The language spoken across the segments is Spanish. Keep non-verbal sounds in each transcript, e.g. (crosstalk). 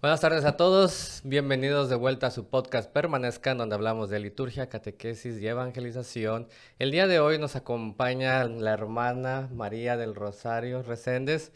Buenas tardes a todos, bienvenidos de vuelta a su podcast Permanezcan, donde hablamos de liturgia, catequesis y evangelización. El día de hoy nos acompaña la hermana María del Rosario Reséndez.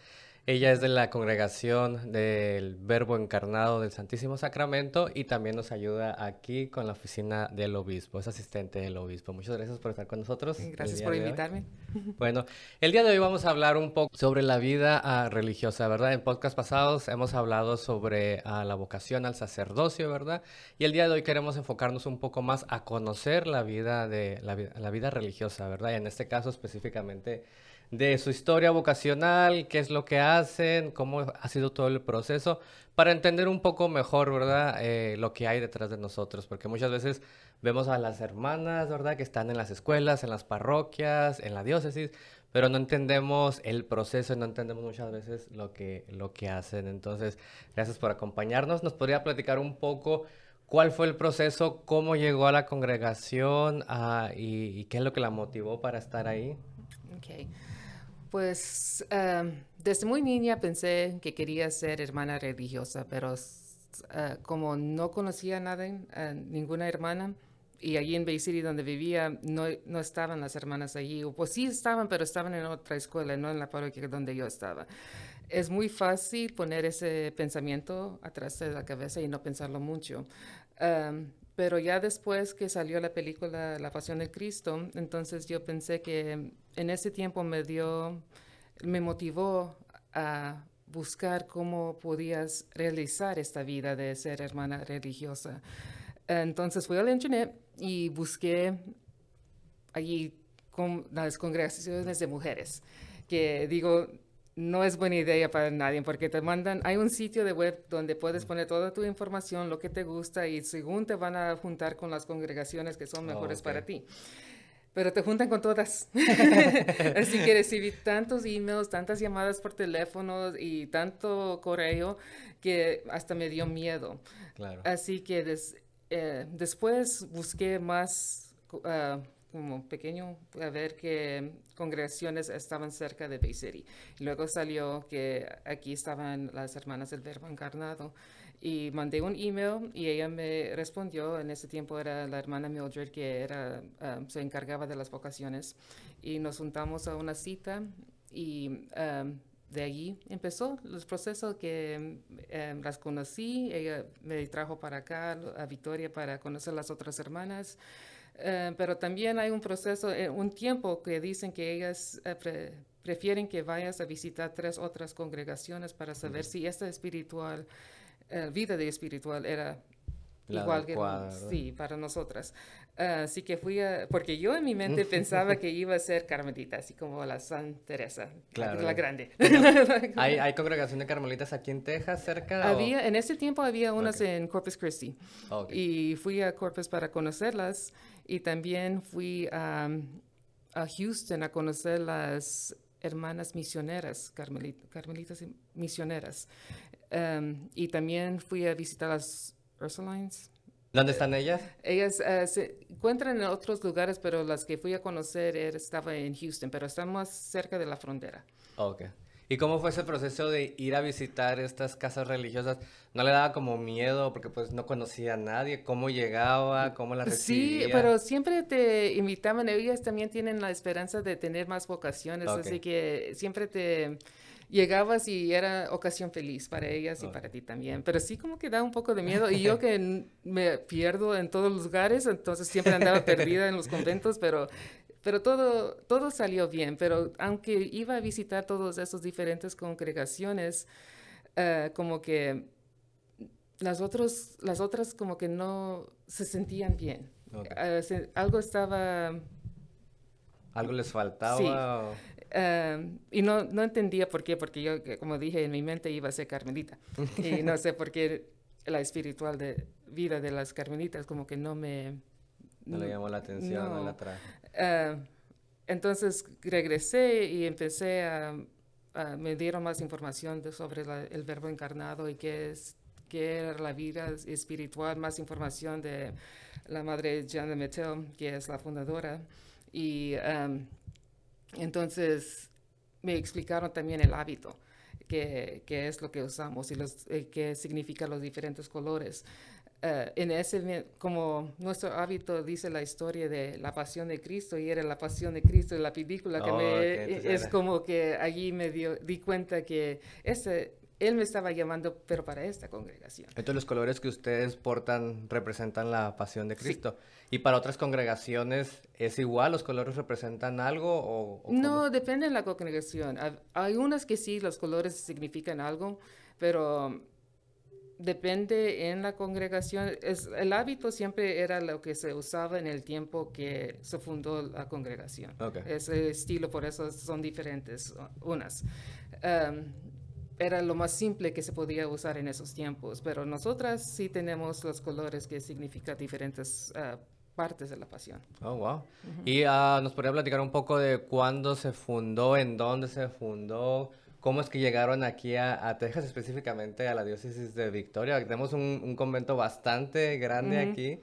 Ella es de la congregación del Verbo Encarnado del Santísimo Sacramento y también nos ayuda aquí con la oficina del obispo, es asistente del obispo. Muchas gracias por estar con nosotros. Gracias por invitarme. (laughs) (laughs) Bueno, el día de hoy vamos a hablar un poco sobre la vida ah, religiosa, ¿verdad? En podcast pasados hemos hablado sobre ah, la vocación al sacerdocio, ¿verdad? Y el día de hoy queremos enfocarnos un poco más a conocer la vida de la, la vida religiosa, ¿verdad? Y en este caso específicamente de su historia vocacional, qué es lo que hacen, cómo ha sido todo el proceso, para entender un poco mejor, ¿verdad?, eh, lo que hay detrás de nosotros, porque muchas veces vemos a las hermanas, ¿verdad?, que están en las escuelas, en las parroquias, en la diócesis, pero no entendemos el proceso no entendemos muchas veces lo que, lo que hacen. Entonces, gracias por acompañarnos. ¿Nos podría platicar un poco cuál fue el proceso, cómo llegó a la congregación ah, y, y, qué es lo que la motivó para estar ahí? Okay. Pues em, desde muy niña pensé que quería ser hermana religiosa, pero uh, como no conocía nada, uh, ninguna hermana, y allí en Bay City donde vivía no, no estaban las hermanas allí, o pues sí estaban, pero estaban en otra escuela, no en la parroquia donde yo estaba. Es muy fácil poner ese pensamiento atrás de la cabeza y no pensarlo mucho. Um, pero ya después que salió la película La Pasión de Cristo, entonces yo pensé que en ese tiempo me dio, me motivó a buscar cómo podías realizar esta vida de ser hermana religiosa. Entonces fui al internet y busqué allí con las congregaciones de mujeres, que digo, no es buena idea para nadie porque te mandan, hay un sitio de web donde puedes poner toda tu información, lo que te gusta y según te van a juntar con las congregaciones que son mejores para ti. Pero te juntan con todas. (laughs) Así que recibí tantos emails, tantas llamadas por teléfono y tanto correo que hasta me dio miedo. Así que eh, después busqué más... Uh, como pequeño a ver que congregaciones estaban cerca de Bay City. luego salió que aquí estaban las hermanas del Verbo Encarnado. Y mandé un email y ella me respondió. En ese tiempo era la hermana Mildred que era, um, se encargaba de las vocaciones. Y nos juntamos a una cita y um, de allí empezó el proceso que um, las conocí. Ella me trajo para acá, a Victoria, para conocer las otras hermanas. Eh, pero también hay un proceso, eh, un tiempo que dicen que ellas eh, prefieren que vayas a visitar tres otras congregaciones para saber si esta espiritual, vida de espiritual era igual que sí, para nosotras. así que fui a, porque yo en mi mente (laughs) pensaba que iba a ser carmelita, así como la San Teresa, la, grande. (laughs) (laughs) ¿Hay, ¿Hay congregaciones carmelitas aquí en Texas cerca? Había, en ese tiempo había unas en Corpus Christi. Y fui a Corpus para conocerlas. Y también fui a, Houston a conocer las hermanas misioneras, carmelitas misioneras. Em, y también fui a visitar las Ursulines. ¿Dónde están ellas? Ellas eh, se encuentran en otros lugares, pero las que fui a conocer estaban en Houston, pero están más cerca de la frontera. Ok. ¿Y cómo fue ese proceso de ir a visitar estas casas religiosas? ¿No le daba como miedo porque pues no conocía a nadie? ¿Cómo llegaba? ¿Cómo la recibía? Sí, pero siempre te invitaban. Ellas también tienen la esperanza de tener más vocaciones, así que siempre te llegabas y era ocasión feliz para ellas y para ti también. Pero sí como que da un poco de (laughs) miedo. Y yo que me pierdo en todos los lugares, entonces siempre andaba (laughs) perdida en los conventos, pero pero todo, todo salió bien, pero aunque iba a visitar todas esas diferentes congregaciones, eh, como que las, otros, las otras como que no se sentían bien. Eh, algo estaba... ¿Algo les faltaba? Sí. Eh, y no, no entendía por qué, porque yo, como dije, en mi mente iba a ser carmelita. y (laughs) no sé por qué la espiritual de vida de las carmelitas como que no me... No, le llamó la atención, no, la trajo. Eh, entonces regresé y empecé a, me dieron más información sobre el verbo encarnado y qué es qué era la vida espiritual, más información de la madre Jeanne Mettel, que es la fundadora. Y em, entonces me explicaron también el hábito. que, que es lo que usamos y los, eh, qué significa los diferentes colores. Eh, en ese, como nuestro hábito dice la historia de la pasión de Cristo y era la pasión de Cristo en la película, que Oh, me, ok, es entonces como que allí me dio, di cuenta que ese, él me estaba llamando, pero para esta congregación. Entonces los colores que ustedes portan representan la pasión de Sí. Cristo. ¿Y para otras congregaciones es igual? ¿Los colores representan algo o, o? No, depende de la congregación. Hay- unas que sí, los colores significan algo, pero depende en la congregación. Es, el hábito siempre era lo que se usaba en el tiempo que se fundó la congregación. Ok. Ese estilo, por eso son diferentes unas. Um, era lo más simple que se podía usar en esos tiempos, pero nosotras sí tenemos los colores que significan diferentes uh, partes de la pasión. Oh, wow. Y ah, nos podría platicar un poco de cuándo se fundó, en dónde se fundó, cómo es que llegaron aquí a, a Texas, específicamente a la diócesis de Victoria. Tenemos un, un convento bastante grande aquí.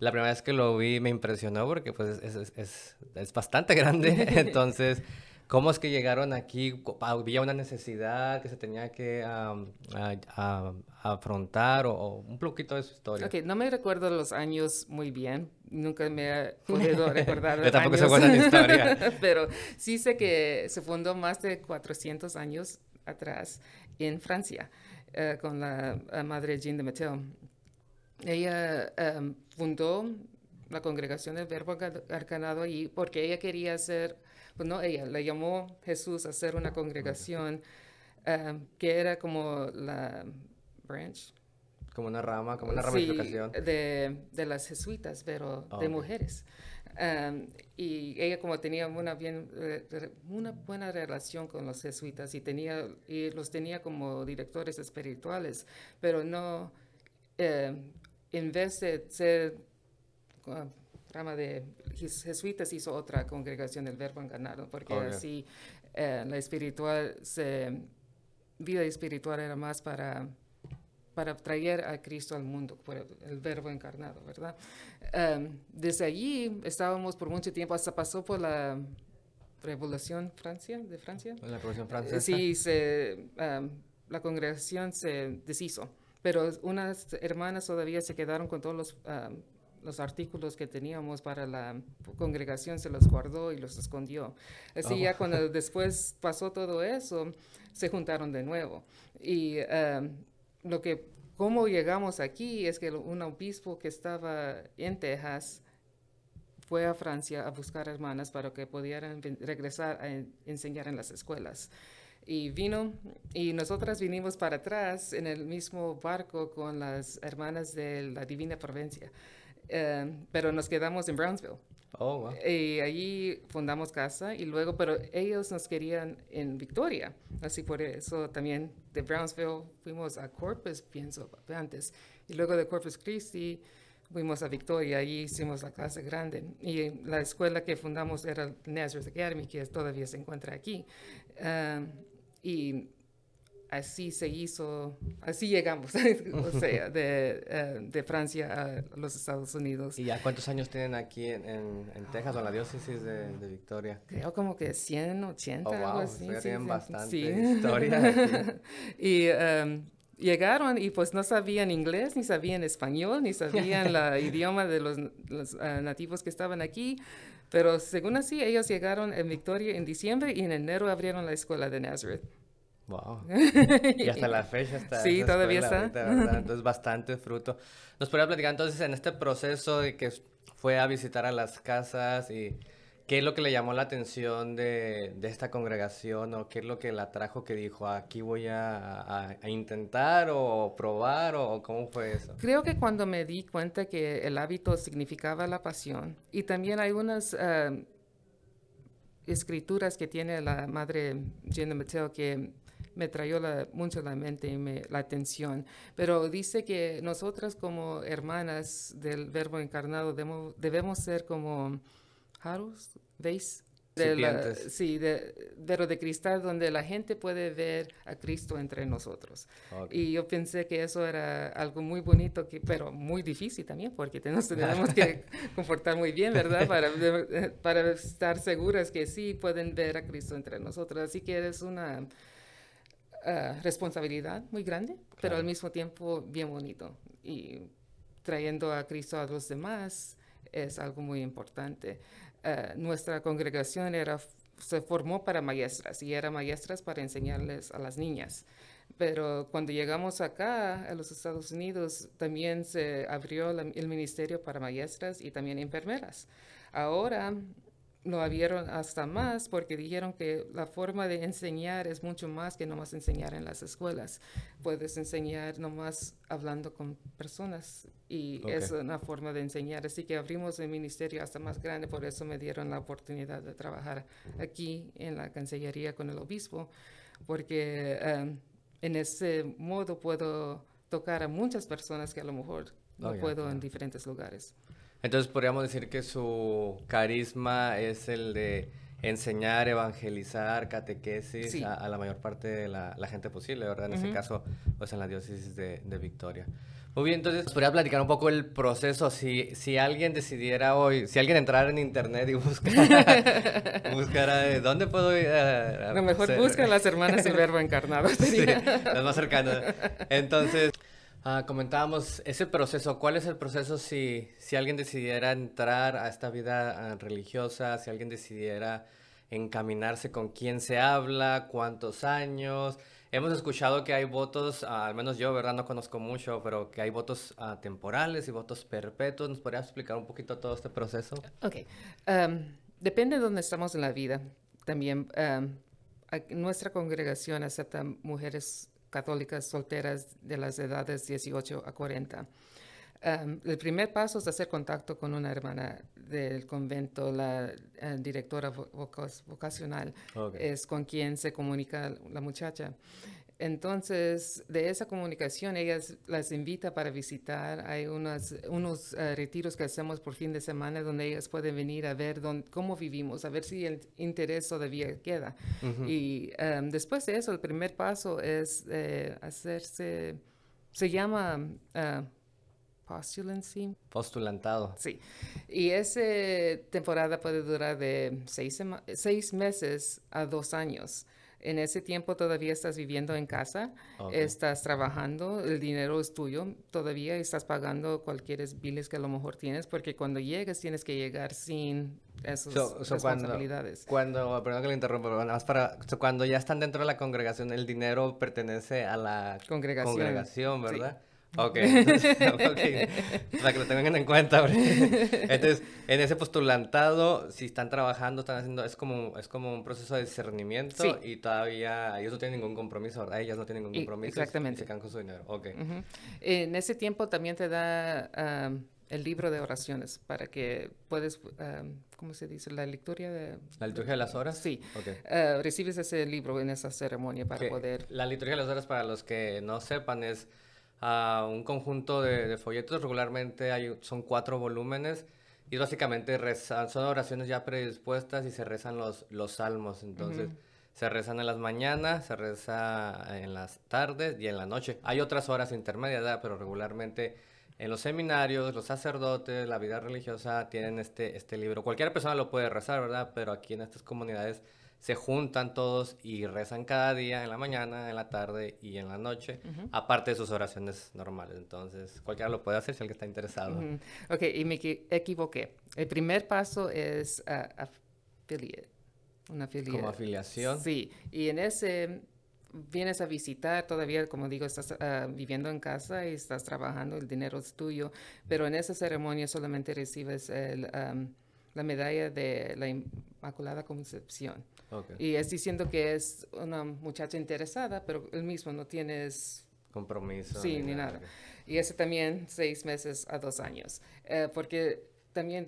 La primera vez que lo vi me impresionó porque pues es, es, es, es bastante (laughs) grande. (laughs) Entonces, ¿cómo es que llegaron aquí? ¿Había una necesidad que se tenía que am, a- a- afrontar o, o un poquito de su historia? Ok, no me recuerdo los años muy bien, nunca me he (laughs) podido recordar Yo tampoco sé años. buena en historia. (laughs) Pero sí sé que se fundó más de 400 años atrás en Francia eh, con la madre Jean de Mateo. Ella em, fundó la congregación del Verbo Arca- Arcanado allí porque ella quería hacer, pues no ella, le llamó Jesús a hacer una congregación em, que era como la branch, Como una rama, como una Sí, ramificación. de, de las jesuitas, pero Ah, de mujeres. Am, y ella como tenía una, bien, eh, una buena relación con los jesuitas y, tenía, y los tenía como directores espirituales, pero no, eh, en vez de ser uh, rama de jesuitas, hizo otra congregación del Verbo Encarnado, porque Ok. así eh, la espiritual, se, vida espiritual era más para para traer a Cristo al mundo por el, el verbo encarnado, ¿verdad? Em, desde allí estábamos por mucho tiempo, hasta pasó por la Revolución Francia, de Francia. La Revolución Francesa. Sí, se, em, la congregación se deshizo, pero unas hermanas todavía se quedaron con todos los, em, los artículos que teníamos para la congregación, se los guardó y los escondió. Así Oh. ya cuando después pasó todo eso, se juntaron de nuevo. Y em, lo que, cómo llegamos aquí es que un obispo que estaba en Texas fue a Francia a buscar hermanas para que pudieran regresar a en- enseñar en las escuelas. Y vino, y nosotras vinimos para atrás en el mismo barco con las hermanas de la Divina Provincia, Eh, pero nos quedamos en Brownsville. Oh, wow. Y allí fundamos casa y luego, pero ellos nos querían en Victoria. Así por eso también de Brownsville fuimos a Corpus, pienso, antes. Y luego de Corpus Christi fuimos a Victoria, allí hicimos la casa grande. Y la escuela que fundamos era Nazareth Academy, que todavía se encuentra aquí. Ah, y así se hizo, así llegamos, (laughs) o sea, de, eh, de Francia a los Estados Unidos. ¿Y ya cuántos años tienen aquí en, en, en Texas o en la diócesis de, de Victoria? Creo como que 180, Oh, algo wow, así. ya sí, tienen sí, bastante sí. historia (laughs) y em, llegaron y pues no sabían inglés, ni sabían español, ni sabían la (laughs) idioma de los, los, ah, nativos que estaban aquí. Pero según así, ellos llegaron en Victoria en diciembre y en enero abrieron la escuela de Nazareth. Wow. (laughs) Y hasta la fecha está. Sí, todavía está. Entonces, bastante fruto. ¿Nos podría platicar entonces en este proceso de que fue a visitar a las casas y qué es lo que le llamó la atención de, de esta congregación o qué es lo que la trajo que dijo, aquí voy a, a- a intentar o probar o cómo fue eso? Creo que cuando me di cuenta que el hábito significaba la pasión, y también hay unas ah, escrituras que tiene la madre Jenna Mateo que me trayó la- mucho la mente y me- la atención, pero dice que nosotras como hermanas del verbo encarnado demo- debemos ser como jaros, ¿veis? De la- sí, de, pero de cristal donde la gente puede ver a Cristo entre nosotros. Ok. Y yo pensé que eso era algo muy bonito, que, pero muy difícil también, porque nos (laughs) tenemos que comportar muy bien, ¿verdad? Para, de- para estar seguras que sí pueden ver a Cristo entre nosotros. Así que es una... ah, responsabilidad muy grande, pero al mismo tiempo bien bonito. Y trayendo a Cristo a los demás es algo muy importante. Ah, nuestra congregación era, se formó para maestras y era maestras para enseñarles a las niñas. Pero cuando llegamos acá, a los Estados Unidos, también se abrió el ministerio para maestras y también enfermeras. Ahora lo abrieron hasta más porque dijeron que la forma de enseñar es mucho más que nomás enseñar en las escuelas. Puedes enseñar nomás hablando con personas y es una forma de enseñar. Así que abrimos el ministerio hasta más grande, por eso me dieron la oportunidad de trabajar aquí en la Cancillería con el obispo, porque... Um, en ese modo puedo tocar a muchas personas que a lo mejor no oh, puedo en diferentes lugares. Entonces podríamos decir que su carisma es el de enseñar, evangelizar, catequesis a, la mayor parte de la, gente posible, ¿verdad? En ese caso, pues en la diócesis de, de Victoria. Muy bien, entonces, podría platicar un poco el proceso. Si, si alguien decidiera hoy, si alguien entrara en internet y (laughs) buscara, buscara ¿dónde puedo ir a, Lo mejor busca a las hermanas del (laughs) verbo encarnado. Sí, las más cercanas. Entonces, ah, comentábamos ese proceso. ¿Cuál es el proceso si, si alguien decidiera entrar a esta vida ah, religiosa, si alguien decidiera encaminarse con quién se habla, cuántos años? Hemos escuchado que hay votos, ah, al menos yo, ¿verdad? No conozco mucho, pero que hay votos temporales y votos perpetuos. ¿Nos podrías explicar un poquito todo este proceso? Ok. Um, depende de dónde estamos en la vida. También um, nuestra congregación acepta mujeres católicas solteras de las edades 18 a 40. Um, el primer paso es hacer contacto con una hermana del convento, la eh, directora vocacional, es con quien se comunica la muchacha. Entonces, de esa comunicación, ellas las invita para visitar. Hay unos eh, retiros que hacemos por fin de semana donde ellas pueden venir a ver cómo vivimos, a ver si el interés todavía queda. Y um, después de eso, el primer paso es eh, hacerse, se llama... Uh, postulancy. Postulantado. Sí. Y esa temporada puede durar de seis, seis, meses a dos años. En ese tiempo todavía estás viviendo en casa, estás trabajando, el dinero es tuyo, todavía estás pagando cualquier biles que a lo mejor tienes, porque cuando llegues tienes que llegar sin esas responsabilidades. Cuando, perdón que le interrumpa, pero más para, cuando ya están dentro de la congregación, el dinero pertenece a la congregación, ¿verdad? (laughs) Ok, para que lo tengan en cuenta. Entonces, en ese postulantado, si están trabajando, están haciendo, es como, es como un proceso de discernimiento y todavía ellos no tienen ningún compromiso, ¿verdad? Ellas no tienen ningún compromiso. exactamente. Y se quedan con su dinero. Ok. En ese tiempo también te da el libro de oraciones para que puedes, ¿cómo se dice? La lectura de... ¿La liturgia de las horas? Sí. Okay. Uh, recibes ese libro en esa ceremonia para poder... La liturgia de las horas, para los que no sepan, es a un conjunto de, folletos. Regularmente hay, son cuatro volúmenes y básicamente rezan, son oraciones ya predispuestas y se rezan los, los salmos. Entonces, se rezan en las mañanas, se reza en las tardes y en la noche. Hay otras horas intermedias, pero regularmente en los seminarios, los sacerdotes, la vida religiosa tienen este, este libro. Cualquier persona lo puede rezar, ¿verdad? Pero aquí en estas comunidades se juntan todos y rezan cada día, en la mañana, en la tarde y en la noche, aparte de sus oraciones normales. Entonces, cualquiera lo puede hacer si alguien está interesado. Ok, y me equivoqué. El primer paso es uh, affiliate, una afiliación. Como afiliación. Sí, y en ese vienes a visitar, todavía, como digo, estás ah, viviendo en casa y estás trabajando, el dinero es tuyo, pero en esa ceremonia solamente recibes la medalla de la Inmaculada Concepción. Y es diciendo que es una muchacha interesada, pero él mismo no tienes... Compromiso. Sí, ni, nada. Y eso también seis meses a dos años. Eh, porque también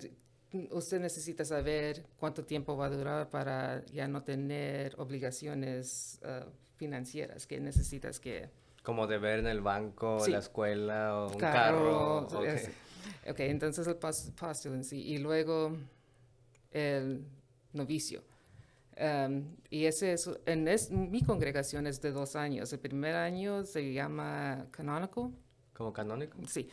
usted necesita saber cuánto tiempo va a durar para ya no tener obligaciones eh, financieras que necesitas que... Como deber en el banco, la escuela o un carro. ok, entonces el postulancy y luego el novicio. Um, y ese es, en es, mi congregación es de dos años. El primer año se llama canónico. ¿Como canónico? Sí.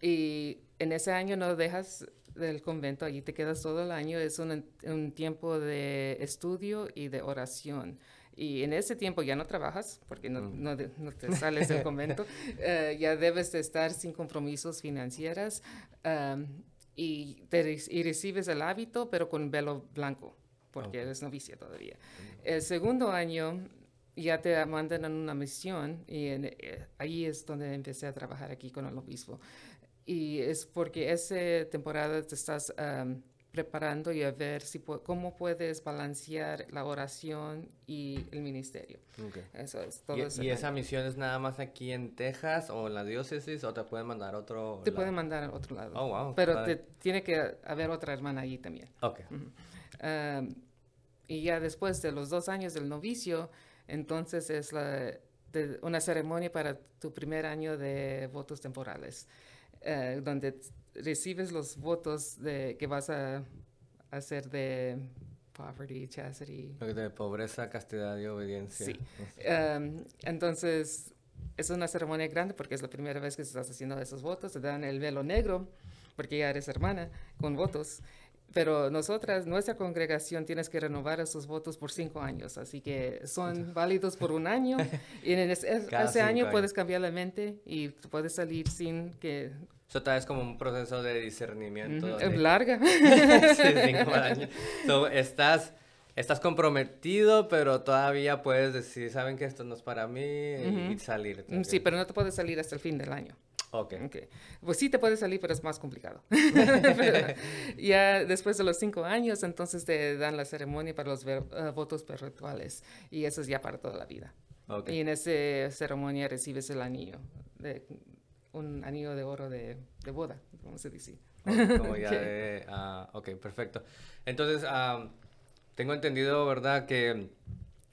Y en ese año no dejas del convento, allí te quedas todo el año. Es un, un tiempo de estudio y de oración. Y en ese tiempo ya no trabajas, porque no, Mm. no, no te sales del convento, (laughs) eh, ya debes de estar sin compromisos financieros am, y, te y recibes el hábito, pero con velo blanco, porque eres novicia todavía. El segundo año ya te mandan en una misión y en- eh, ahí es donde empecé a trabajar aquí con el obispo. Y es porque esa temporada te estás am, preparando y a ver si cómo puedes balancear la oración y el ministerio. Ok. Eso es todo. ¿Y, ese y esa misión es nada más aquí en Texas o en la diócesis o te pueden mandar a otro Te lado? pueden mandar a otro lado. Oh, wow. pero te, tiene que haber otra hermana ahí también. Ok. Am, y ya después de los dos años del novicio, entonces es la, de- una ceremonia para tu primer año de votos temporales, eh, donde recibes los votos de, que vas a hacer de poverty, chastity. De pobreza, castidad y obediencia. Sí. Am, entonces, es una ceremonia grande porque es la primera vez que estás haciendo esos votos. Te dan el velo negro porque ya eres hermana con votos. Pero nosotras, nuestra congregación, tienes que renovar esos votos por cinco años. Así que son válidos por un año. (laughs) Y en ese, año años. puedes cambiar la mente y puedes salir sin que... Eso tal vez como un proceso de discernimiento. Es (laughs) larga. sí, cinco años. So, estás, estás comprometido, pero todavía puedes decir, saben que esto no es para mí y salir. Sí, pero no te puedes salir hasta el fin del año. Ok. Ok. Pues sí te puede salir, pero es más complicado. (laughs) Ya después de los cinco años, entonces te dan la ceremonia para los ver- eh, votos perpetuales. Y eso es ya para toda la vida. ok. Y en esa ceremonia recibes el anillo, de, un anillo de oro de, de boda, como se dice. Ok, Como (laughs) ya Ok. de, ah, ok, perfecto. Entonces, tengo entendido, ¿verdad? Que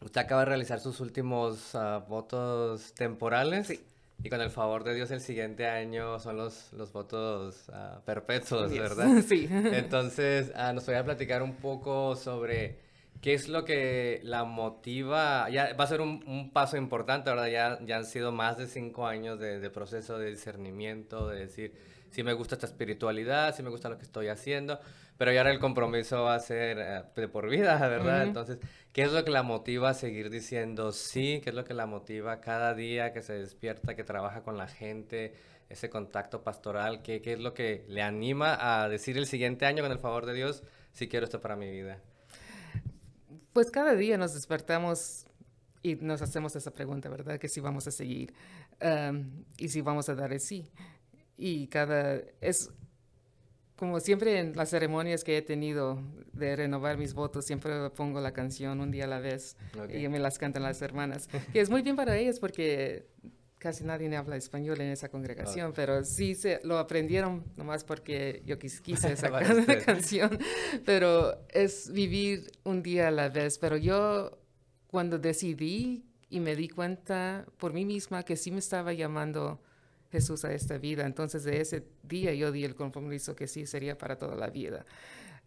usted acaba de realizar sus últimos ah, votos temporales. Sí. Y con el favor de Dios, el siguiente año son los, los votos ah, perpetuos, Yes. ¿verdad? (laughs) sí. (laughs) Entonces, ah, nos voy a platicar un poco sobre qué es lo que la motiva. Ya va a ser un, un paso importante, ¿verdad? Ya, ya han sido más de cinco años de, de proceso de discernimiento, de decir si me gusta esta espiritualidad, si me gusta lo que estoy haciendo, pero ya ahora el compromiso va a ser eh, de por vida, (laughs) ¿verdad? Entonces, ¿qué es lo que la motiva a seguir diciendo sí? ¿Qué es lo que la motiva cada día que se despierta, que trabaja con la gente? ese contacto pastoral, ¿qué, qué es lo que le anima a decir el siguiente año, con el favor de Dios, si quiero esto para mi vida? Pues cada día nos despertamos y nos hacemos esa pregunta, ¿verdad? Que si vamos a seguir y si vamos a dar el sí. Y cada, es como siempre en las ceremonias que he tenido de renovar mis votos, siempre pongo la canción un día a la vez Ok. y me las cantan las hermanas, que es muy bien para ellas porque casi nadie habla español en esa congregación, Ok. pero sí se lo aprendieron nomás porque yo quis- quise (laughs) esa canción, pero es vivir un día a la vez, pero yo cuando decidí y me di cuenta por mí misma que sí me estaba llamando Jesús a esta vida, entonces de ese día yo di el compromiso que sí sería para toda la vida.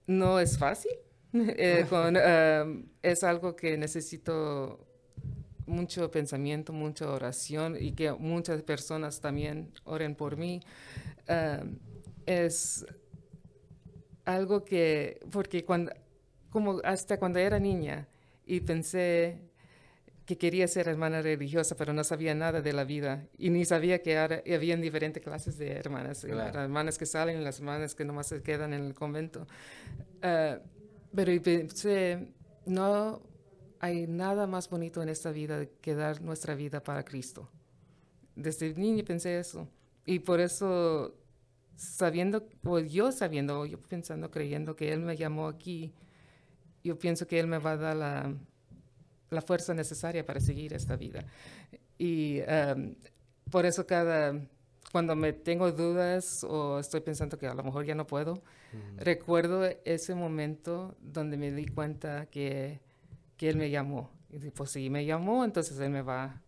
No es fácil, (laughs) eh, con, um, es algo que necesito mucho pensamiento, mucha oración y que muchas personas también oren por mí. Um, es algo que, porque cuando, como hasta cuando era niña y pensé que quería ser hermana religiosa, pero no sabía nada de la vida y ni sabía que ahora había diferentes clases de hermanas, Claro. las hermanas que salen y las hermanas que nomás se quedan en el convento. Ah, pero pensé, no hay nada más bonito en esta vida que dar nuestra vida para Cristo. Desde niña pensé eso. Y por eso, sabiendo, o yo sabiendo, yo pensando, creyendo que Él me llamó aquí, yo pienso que Él me va a dar la, la fuerza necesaria para seguir esta vida. Y um, por eso cada, cuando me tengo dudas o estoy pensando que a lo mejor ya no puedo, recuerdo ese momento donde me di cuenta que, que Él me llamó. Y dije, pues si me llamó, entonces Él me va,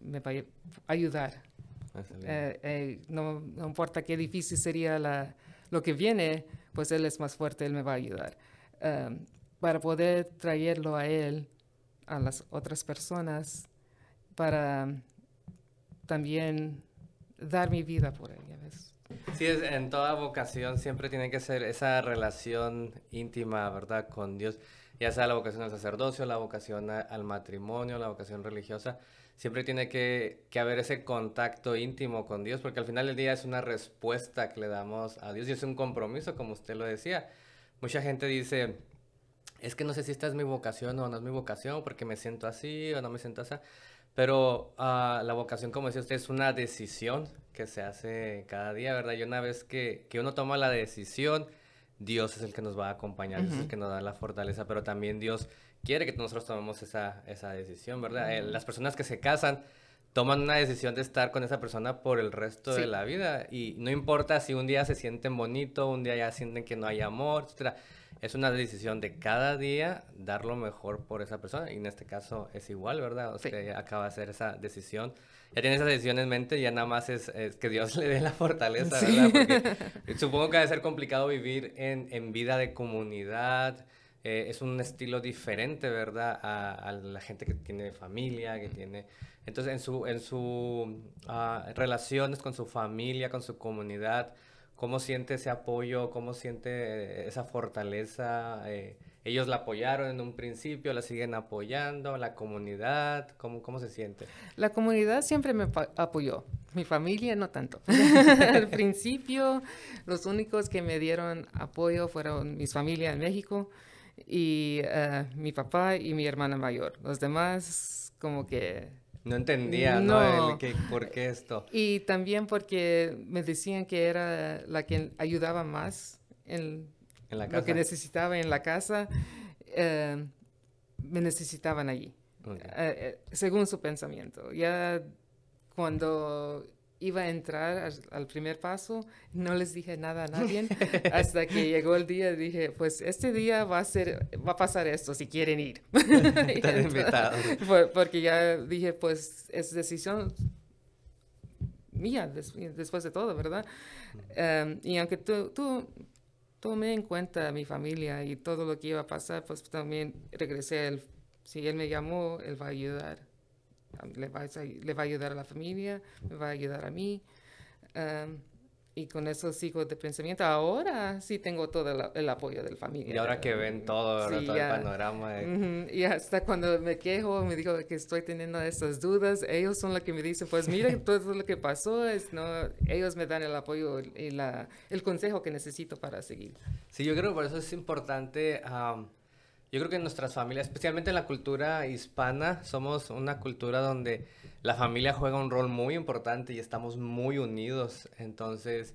me va a ayudar. Eh, eh, no, no importa qué difícil sería la, lo que viene, pues Él es más fuerte, Él me va a ayudar. Um, para poder traerlo a Él, a las otras personas, para también dar mi vida por Él, ya ves. Sí, es, en toda vocación siempre tiene que ser esa relación íntima, ¿verdad? Con Dios. ya sea la vocación al sacerdocio, la vocación al matrimonio, la vocación religiosa, siempre tiene que, que, haber ese contacto íntimo con Dios, porque al final del día es una respuesta que le damos a Dios y es un compromiso, como usted lo decía. Mucha gente dice, es que no sé si esta es mi vocación o no es mi vocación, porque me siento así o no me siento así. Pero uh, la vocación, como decía usted, es una decisión que se hace cada día, ¿verdad? Y una vez que, que uno toma la decisión, Dios es el que nos va a acompañar, Dios es el que nos da la fortaleza, pero también Dios quiere que nosotros tomemos esa, esa decisión, ¿verdad? Eh, las personas que se casan toman una decisión de estar con esa persona por el resto de la vida y no importa si un día se sienten bonito, un día ya sienten que no hay amor, etcétera es una decisión de cada día dar lo mejor por esa persona. Y en este caso es igual, ¿verdad? Usted acaba de hacer esa decisión. Ya tiene esa decisión en mente y ya nada más es, que Dios (laughs) le dé la fortaleza, ¿verdad? Porque supongo que debe ser complicado vivir en, en vida de comunidad. Eh, es un estilo diferente, ¿verdad? A, la gente que tiene familia, que tiene... Entonces, en su, en su ah, relaciones con su familia, con su comunidad, ¿Cómo siente ese apoyo? ¿Cómo siente esa fortaleza? Eh, ellos la apoyaron en un principio, la siguen apoyando, la comunidad, ¿cómo, cómo se siente? La comunidad siempre me apoyó, mi familia no tanto. (laughs) Al principio, los únicos que me dieron apoyo fueron mis familias en México y eh, mi papá y mi hermana mayor. Los demás, como que no entendía, ¿no? ¿Por qué esto? Y también porque me decían que era la que ayudaba más en, lo que necesitaba en la casa. Eh, me necesitaban allí, eh, eh, según su pensamiento. Ya cuando iba a entrar al, primer paso, no les dije nada a nadie (laughs) hasta que llegó el día dije, pues este día va a ser, va a pasar esto si quieren ir. (laughs) (laughs) Porque ya dije, pues es decisión mía después de todo, ¿verdad? Em, y aunque tú, tú tomé en cuenta a mi familia y todo lo que iba a pasar, pues también regresé. El, si él me llamó, él va a ayudar le va, a, va a ayudar a la familia, me va a ayudar a mí. y con esos hijos de pensamiento, ahora sí tengo todo el, apoyo de la familia. Y ahora que ven todo, todo el panorama. Y hasta cuando me quejo, me digo que estoy teniendo estas dudas, ellos son los que me dicen, pues mira (laughs) todo lo que pasó, es, no, ellos me dan el apoyo y la, el consejo que necesito para seguir. Sí, yo creo que por eso es importante... Yo creo que en nuestras familias, especialmente en la cultura hispana, somos una cultura donde la familia juega un rol muy importante y estamos muy unidos. Entonces,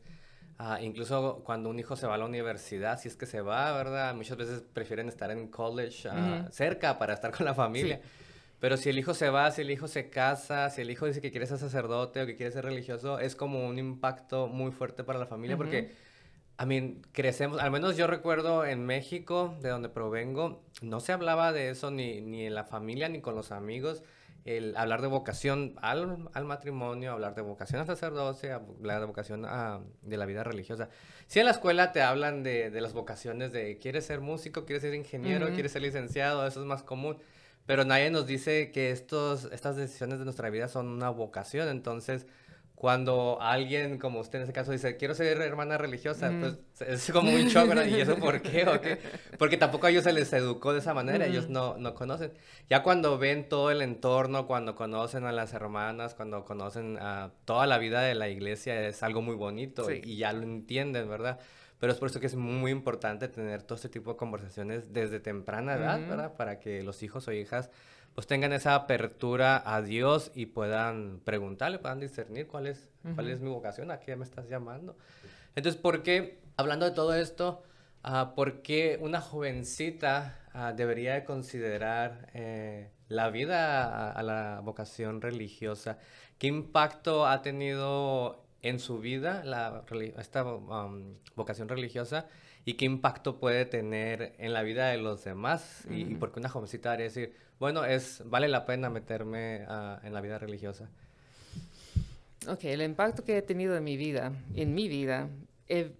ah, incluso cuando un hijo se va a la universidad, si es que se va, ¿verdad? Muchas veces prefieren estar en college ah, cerca para estar con la familia. Pero si el hijo se va, si el hijo se casa, si el hijo dice que quiere ser sacerdote o que quiere ser religioso, es como un impacto muy fuerte para la familia porque I mean, crecemos, al menos yo recuerdo en México, de donde provengo, no se hablaba de eso ni, ni en la familia ni con los amigos. El hablar de vocación al, al matrimonio, hablar de vocación al sacerdocio, hablar de vocación a, de la vida religiosa. Si en la escuela te hablan de, de las vocaciones de quieres ser músico, quieres ser ingeniero, quieres ser licenciado, eso es más común. Pero nadie nos dice que estos, estas decisiones de nuestra vida son una vocación. Entonces, cuando alguien, como usted en ese caso, dice, quiero ser hermana religiosa, pues es como un shock, ¿verdad? ¿Y eso por qué? ¿O qué? (laughs) Porque tampoco a ellos se les educó de esa manera, ellos no, no conocen. Ya cuando ven todo el entorno, cuando conocen a las hermanas, cuando conocen a toda la vida de la iglesia, es algo muy bonito y ya lo entienden, ¿verdad? Pero es por eso que es muy importante tener todo este tipo de conversaciones desde temprana edad, ¿verdad? Para que los hijos o hijas pues tengan esa apertura a Dios y puedan preguntarle, puedan discernir cuál es, cuál es mi vocación, a qué me estás llamando. Entonces, ¿por qué, hablando de todo esto, uh, por qué una jovencita uh, debería de considerar eh, la vida a, la vocación religiosa? ¿Qué impacto ha tenido en su vida la, esta um, vocación religiosa? Y qué impacto puede tener en la vida de los demás y, y, por qué una jovencita debería decir, bueno, es, vale la pena meterme ah, en la vida religiosa. Ok, el impacto que he tenido en mi vida, en mi vida, eh,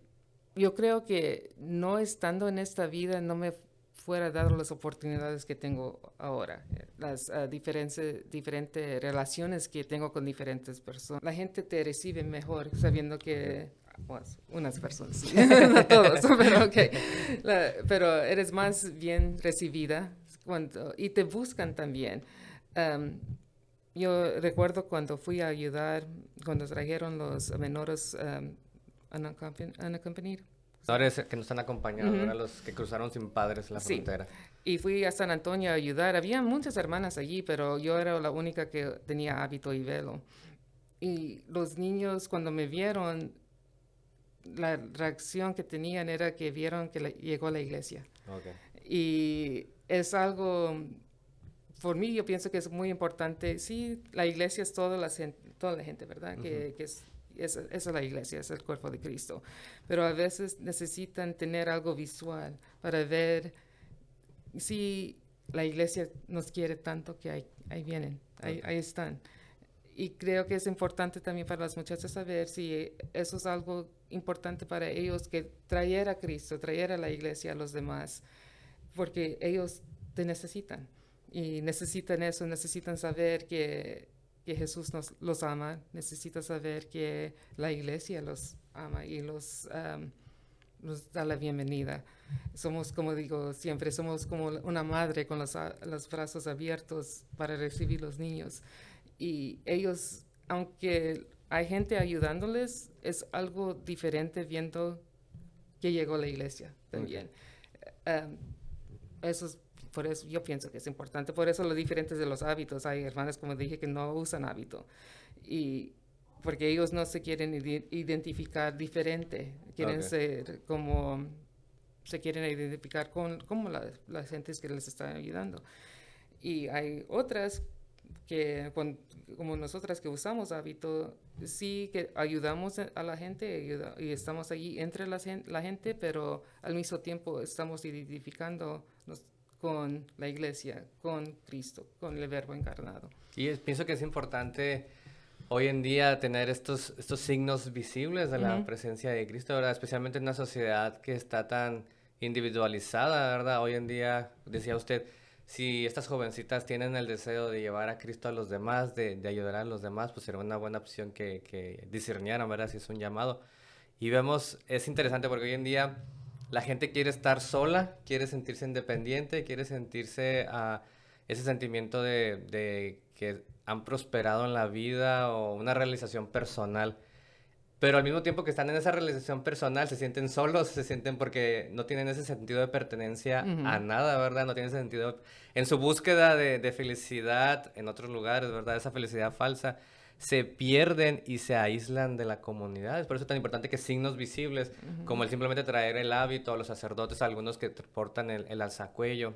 yo creo que no estando en esta vida no me fuera dado las oportunidades que tengo ahora, las uh, diferentes, diferentes relaciones que tengo con diferentes personas. La gente te recibe mejor sabiendo que pues, unas personas, (laughs) no todos, pero, okay. pero eres más bien recibida cuando, y te buscan también. Um, yo recuerdo cuando fui a ayudar, cuando trajeron los menores um, unaccompanied. Menores que nos están acompañando, los que cruzaron sin padres la frontera. Y fui a San Antonio a ayudar. Había muchas hermanas allí, pero yo era la única que tenía hábito y velo. Y los niños cuando me vieron, la reacción que tenían era que vieron que llegó a la iglesia. Y es algo, por mí yo pienso que es muy importante. Sí, la iglesia es toda la, toda la gente, ¿verdad? Que, que es, esa es la iglesia, es el cuerpo de Cristo. Pero a veces necesitan tener algo visual para ver si la iglesia nos quiere tanto que ahí, ahí vienen, ahí, ahí están y creo que es importante también para las muchachas saber si eso es algo importante para ellos, que traer a Cristo, traer a la iglesia a los demás, porque ellos te necesitan y necesitan eso, necesitan saber que, que Jesús nos, los ama, necesitan saber que la iglesia los ama y los, nos da la bienvenida. Somos, como digo siempre, somos como una madre con los, los brazos abiertos para recibir los niños y ellos, aunque hay gente ayudándoles, es algo diferente viendo que llegó la iglesia también. Em, eso es, por eso yo pienso que es importante. Por eso lo diferente de los hábitos. Hay hermanas, como dije, que no usan hábito. Y porque ellos no se quieren identificar diferente. Quieren ser como, se quieren identificar con como las la gente que les está ayudando. Y hay otras que como nosotras que usamos hábito, sí que ayudamos a la gente y estamos allí entre la, la, gente, pero al mismo tiempo estamos identificando con la iglesia, con Cristo, con el verbo encarnado. Y pienso que es importante hoy en día tener estos, estos signos visibles de la presencia de Cristo, ¿verdad? especialmente en una sociedad que está tan individualizada, ¿verdad? Hoy en día, decía usted, si estas jovencitas tienen el deseo de llevar a Cristo a los demás, de, ayudar a los demás, pues sería una buena opción que, que discernieran, ¿verdad? Si es un llamado. Y vemos, es interesante porque hoy en día la gente quiere estar sola, quiere sentirse independiente, quiere sentirse a ese sentimiento de que han prosperado en la vida o una realización personal pero al mismo tiempo que están en esa realización personal, se sienten solos, se sienten porque no tienen ese sentido de pertenencia a nada, ¿verdad? No tienen ese sentido en su búsqueda de, felicidad en otros lugares, ¿verdad? Esa felicidad falsa, se pierden y se aíslan de la comunidad. Es por eso tan importante que signos visibles, como el simplemente traer el hábito a los sacerdotes, algunos que portan el, el alzacuello,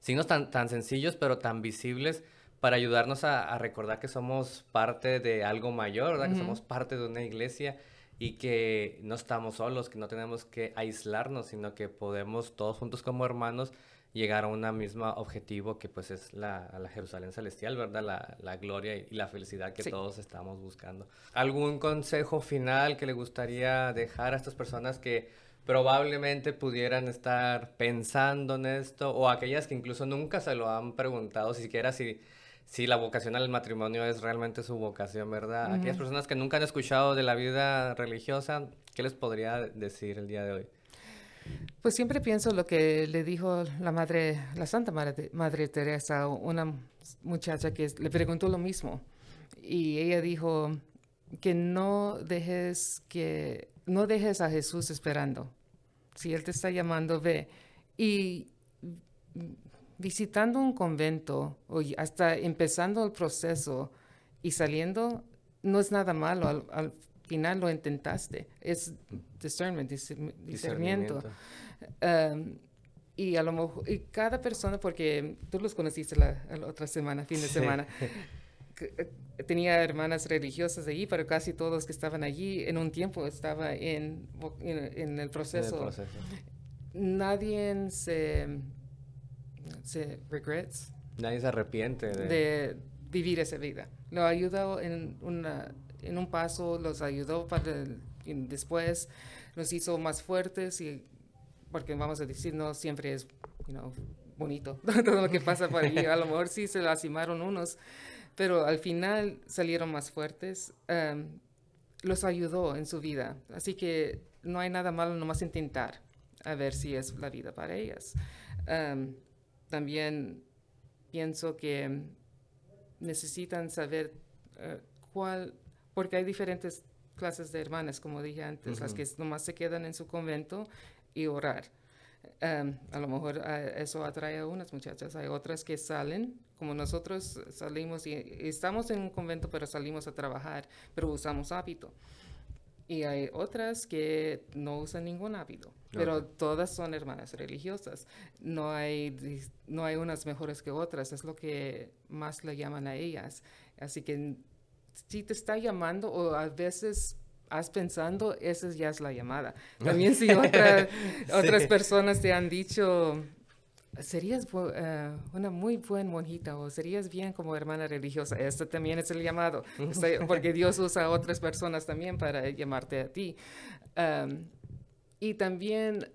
signos tan, tan sencillos pero tan visibles, para ayudarnos a, recordar que somos parte de algo mayor, ¿verdad? Que somos parte de una iglesia y que no estamos solos, que no tenemos que aislarnos, sino que podemos todos juntos como hermanos llegar a un mismo objetivo que pues es la, la Jerusalén celestial, ¿verdad? La, la gloria y, la felicidad que todos estamos buscando. ¿Algún consejo final que le gustaría dejar a estas personas que probablemente pudieran estar pensando en esto o aquellas que incluso nunca se lo han preguntado, siquiera si si la vocación al matrimonio es realmente su vocación, ¿verdad? Aquellas personas que nunca han escuchado de la vida religiosa, ¿qué les podría decir el día de hoy? Pues siempre pienso lo que le dijo la madre, la Santa Madre, madre Teresa, una muchacha que le preguntó lo mismo. Y ella dijo que no dejes que no dejes a Jesús esperando. Si él te está llamando, ve. Y visitando un convento o hasta empezando el proceso y saliendo, no es nada malo. Al, final lo intentaste. Es discernment, discernimiento. Um, y a lo mejor, y cada persona, porque tú los conociste la, otra semana, fin de semana, (laughs) eh, tenía hermanas religiosas allí, pero casi todos que estaban allí en un tiempo estaba en, en, el proceso. En el proceso. Nadie se se regrets. Nadie se arrepiente de... vivir esa vida. Lo ayudó en, una, en un paso, los ayudó para después, nos hizo más fuertes y porque vamos a decir, no siempre es bonito (laughs) todo lo que pasa por allí. A lo mejor sí se lastimaron unos, pero al final salieron más fuertes. Um, los ayudó en su vida. Así que no hay nada malo nomás intentar a ver si es la vida para ellas. También pienso que necesitan saber eh, cuál, porque hay diferentes clases de hermanas, como dije antes, las que nomás se quedan en su convento y orar. a lo mejor eh, eso atrae a unas muchachas. Hay otras que salen, como nosotros salimos y, estamos en un convento, pero salimos a trabajar, pero usamos hábito. Y hay otras que no usan ningún hábito, pero todas son hermanas religiosas. No hay, no hay unas mejores que otras, es lo que más le llaman a ellas. Así que si te está llamando o a veces has pensando, esa ya es la llamada. (laughs) También si otras personas te han dicho, serías uh, una muy buena monjita o serías bien como hermana religiosa. Esto también es el llamado, (laughs) porque Dios usa a otras personas también para llamarte a ti. Um, y también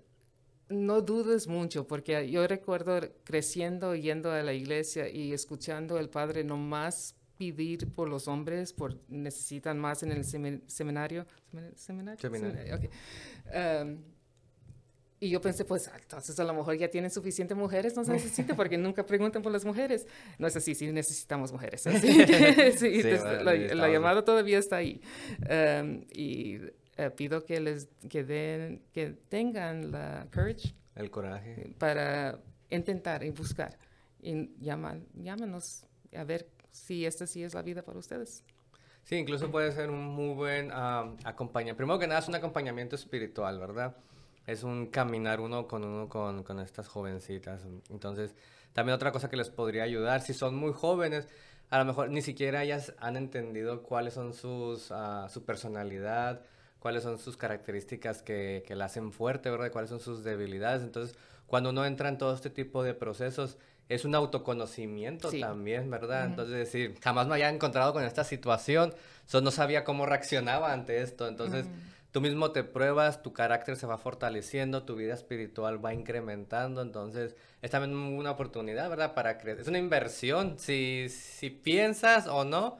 no dudes mucho, porque yo recuerdo creciendo, yendo a la iglesia y escuchando al Padre nomás pedir por los hombres, por necesitan más en el seminario. ¿Seminario? seminario. Okay. Um, y yo pensé, pues entonces a lo mejor ya tienen suficientes mujeres, no se necesita, (laughs) porque nunca preguntan por las mujeres. No es así, sí necesitamos mujeres. (laughs) sí, (laughs) la, llamada todavía está ahí. Em, y eh, pido que les que den, que tengan la courage. El coraje. Para intentar y buscar. Y llaman, llámanos a ver si esta sí es la vida para ustedes. Sí, incluso puede ser un muy buen acompañamiento. Primero que nada es un acompañamiento espiritual, ¿verdad? Es un caminar uno con uno con, con, estas jovencitas. Entonces, también otra cosa que les podría ayudar, si son muy jóvenes, a lo mejor ni siquiera ellas han entendido cuáles son sus, uh, su personalidad, cuáles son sus características que, que la hacen fuerte, ¿verdad? Cuáles son sus debilidades. Entonces, cuando uno entra en todo este tipo de procesos, es un autoconocimiento también, ¿verdad? Entonces, decir, jamás me había encontrado con esta situación, so, no sabía cómo reaccionaba ante esto. Entonces, tú mismo te pruebas, tu carácter se va fortaleciendo, tu vida espiritual va incrementando, entonces es también una oportunidad, ¿verdad? Para crecer. Es una inversión, si, si piensas o no,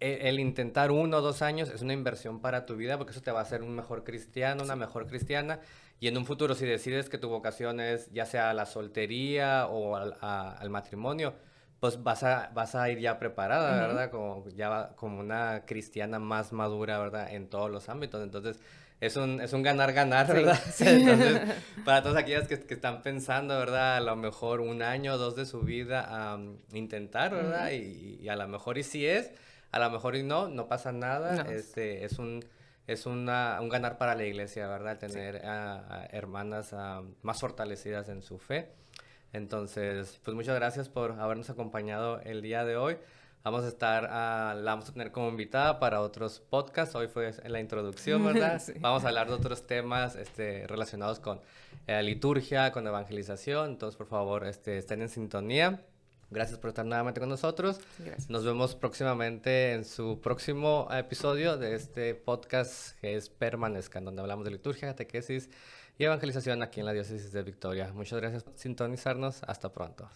e, el, intentar uno o dos años es una inversión para tu vida porque eso te va a hacer un mejor cristiano, una mejor cristiana. Y en un futuro, si decides que tu vocación es ya sea la soltería o al matrimonio, pues vas a, vas a ir ya preparada, ¿verdad? Como, ya como una cristiana más madura, ¿verdad? En todos los ámbitos. Entonces, es un, es un ganar-ganar, ¿verdad? (laughs) Entonces, para todas aquellas que, que, están pensando, ¿verdad? A lo mejor un año o dos de su vida a intentar, ¿verdad? y, a lo mejor y si es, a lo mejor y no, no pasa nada. Este, es un es una, un ganar para la iglesia, ¿verdad? Tener a, hermanas más fortalecidas en su fe. Entonces, pues muchas gracias por habernos acompañado el día de hoy. Vamos a estar, uh, la vamos a tener como invitada para otros podcasts. Hoy fue en la introducción, ¿verdad? (laughs) Vamos a hablar de otros temas este, relacionados con eh, liturgia, con evangelización. Entonces, por favor, este, estén en sintonía. Gracias por estar nuevamente con nosotros. Gracias. Nos vemos próximamente en su próximo episodio de este podcast que es Permanezcan, donde hablamos de liturgia, catequesis y evangelización aquí en la diócesis de Victoria. Muchas gracias por sintonizarnos. Hasta pronto.